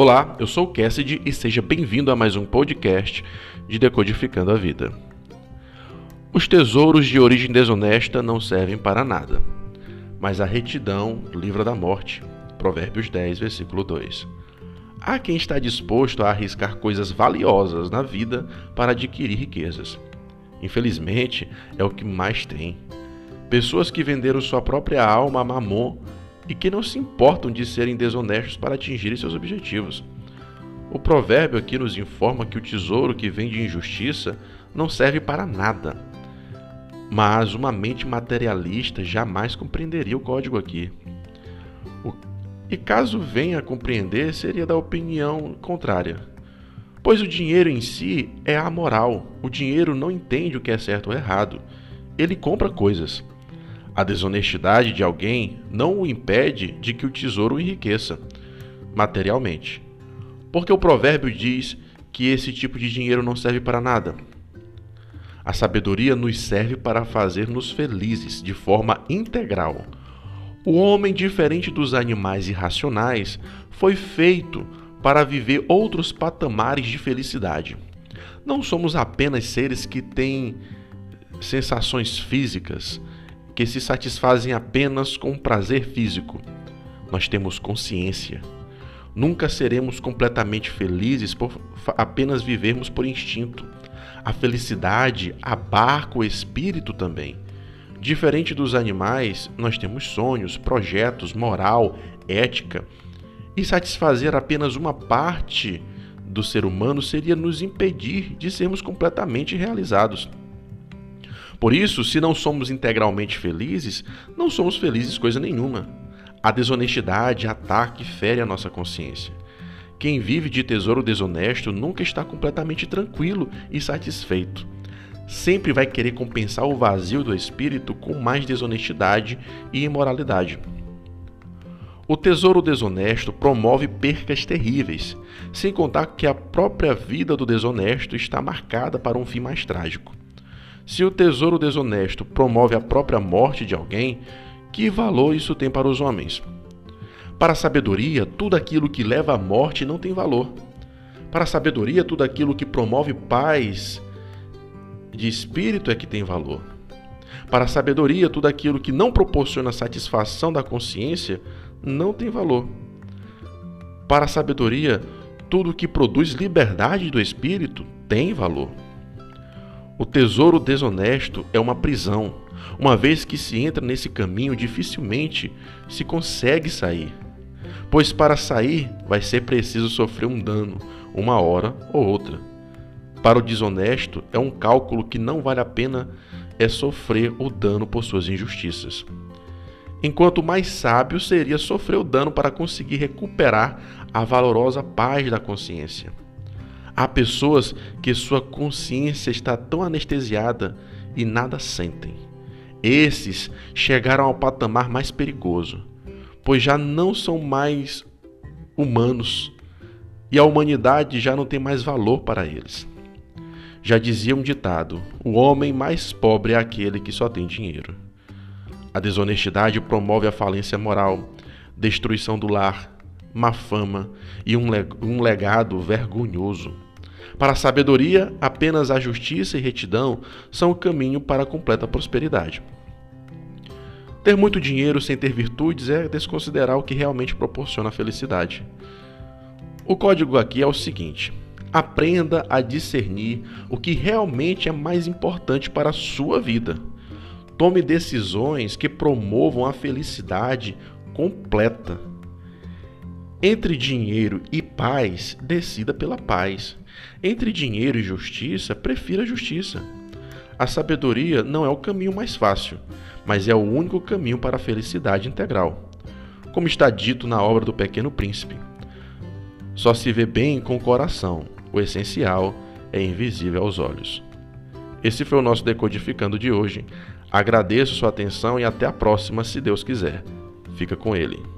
Olá, eu sou o Cassidy e seja bem-vindo a mais um podcast de Decodificando a Vida. Os tesouros de origem desonesta não servem para nada, mas a retidão livra da morte. Provérbios 10, versículo 2. Há quem está disposto a arriscar coisas valiosas na vida para adquirir riquezas. Infelizmente, é o que mais tem. Pessoas que venderam sua própria alma a mamon e que não se importam de serem desonestos para atingirem seus objetivos. O provérbio aqui nos informa que o tesouro que vem de injustiça não serve para nada. Mas uma mente materialista jamais compreenderia o código aqui. O... E caso venha a compreender, seria da opinião contrária. Pois o dinheiro em si é amoral. O dinheiro não entende o que é certo ou errado. Ele compra coisas. A desonestidade de alguém não o impede de que o tesouro enriqueça materialmente. Porque o provérbio diz que esse tipo de dinheiro não serve para nada. A sabedoria nos serve para fazer-nos felizes de forma integral. O homem, diferente dos animais irracionais, foi feito para viver outros patamares de felicidade. Não somos apenas seres que têm sensações físicas, que se satisfazem apenas com prazer físico. Nós temos consciência. Nunca seremos completamente felizes por apenas vivermos por instinto. A felicidade abarca o espírito também. Diferente dos animais, nós temos sonhos, projetos, moral, ética. E satisfazer apenas uma parte do ser humano seria nos impedir de sermos completamente realizados. Por isso, se não somos integralmente felizes, não somos felizes coisa nenhuma. A desonestidade ataca e fere a nossa consciência. Quem vive de tesouro desonesto nunca está completamente tranquilo e satisfeito. Sempre vai querer compensar o vazio do espírito com mais desonestidade e imoralidade. O tesouro desonesto promove percas terríveis, sem contar que a própria vida do desonesto está marcada para um fim mais trágico. Se o tesouro desonesto promove a própria morte de alguém, que valor isso tem para os homens? Para a sabedoria, tudo aquilo que leva à morte não tem valor. Para a sabedoria, tudo aquilo que promove paz de espírito é que tem valor. Para a sabedoria, tudo aquilo que não proporciona satisfação da consciência não tem valor. Para a sabedoria, tudo que produz liberdade do espírito tem valor. O tesouro desonesto é uma prisão. Uma vez que se entra nesse caminho, dificilmente se consegue sair. Pois para sair vai ser preciso sofrer um dano, uma hora ou outra. Para o desonesto, é um cálculo que não vale a pena é sofrer o dano por suas injustiças. Enquanto mais sábio seria sofrer o dano para conseguir recuperar a valorosa paz da consciência. Há pessoas que sua consciência está tão anestesiada e nada sentem. Esses chegaram ao patamar mais perigoso, pois já não são mais humanos e a humanidade já não tem mais valor para eles. Já dizia um ditado: o homem mais pobre é aquele que só tem dinheiro. A desonestidade promove a falência moral, destruição do lar, má fama e um legado vergonhoso. Para a sabedoria, apenas a justiça e retidão são o caminho para a completa prosperidade. Ter muito dinheiro sem ter virtudes é desconsiderar o que realmente proporciona a felicidade. O código aqui é o seguinte: aprenda a discernir o que realmente é mais importante para a sua vida. Tome decisões que promovam a felicidade completa. Entre dinheiro e paz, decida pela paz. Entre dinheiro e justiça, prefira a justiça. A sabedoria não é o caminho mais fácil, mas é o único caminho para a felicidade integral. Como está dito na obra do Pequeno Príncipe. Só se vê bem com o coração, o essencial é invisível aos olhos. Esse foi o nosso Decodificando de hoje. Agradeço sua atenção e até a próxima, se Deus quiser. Fica com ele.